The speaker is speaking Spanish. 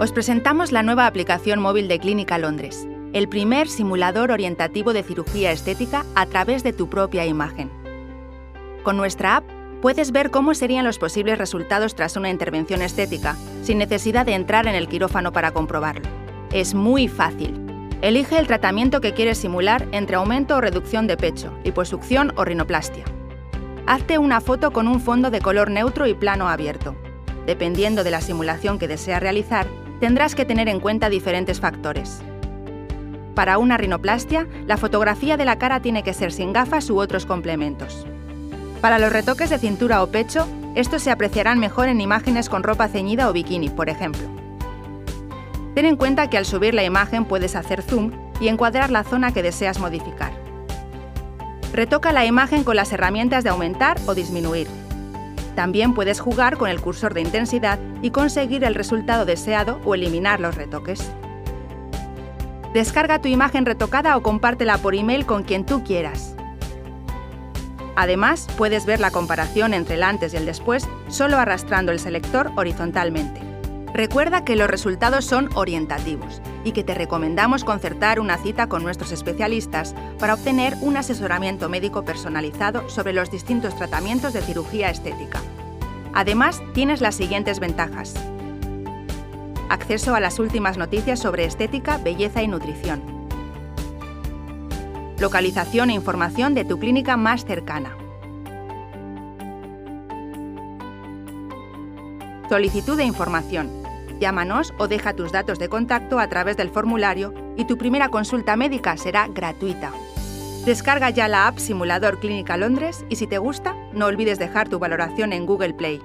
Os presentamos la nueva aplicación móvil de Clínica Londres, el primer simulador orientativo de cirugía estética a través de tu propia imagen. Con nuestra app puedes ver cómo serían los posibles resultados tras una intervención estética, sin necesidad de entrar en el quirófano para comprobarlo. Es muy fácil. Elige el tratamiento que quieres simular entre aumento o reducción de pecho, liposucción o rinoplastia. Hazte una foto con un fondo de color neutro y plano abierto. Dependiendo de la simulación que deseas realizar, tendrás que tener en cuenta diferentes factores. Para una rinoplastia, la fotografía de la cara tiene que ser sin gafas u otros complementos. Para los retoques de cintura o pecho, estos se apreciarán mejor en imágenes con ropa ceñida o bikini, por ejemplo. Ten en cuenta que al subir la imagen puedes hacer zoom y encuadrar la zona que deseas modificar. Retoca la imagen con las herramientas de aumentar o disminuir. También puedes jugar con el cursor de intensidad y conseguir el resultado deseado o eliminar los retoques. Descarga tu imagen retocada o compártela por email con quien tú quieras. Además, puedes ver la comparación entre el antes y el después solo arrastrando el selector horizontalmente. Recuerda que los resultados son orientativos y que te recomendamos concertar una cita con nuestros especialistas para obtener un asesoramiento médico personalizado sobre los distintos tratamientos de cirugía estética. Además, tienes las siguientes ventajas. Acceso a las últimas noticias sobre estética, belleza y nutrición localización e información de tu clínica más cercana. Solicitud de información. Llámanos o deja tus datos de contacto a través del formulario y tu primera consulta médica será gratuita. Descarga ya la app Simulador Clínica Londres y si te gusta, no olvides dejar tu valoración en Google Play.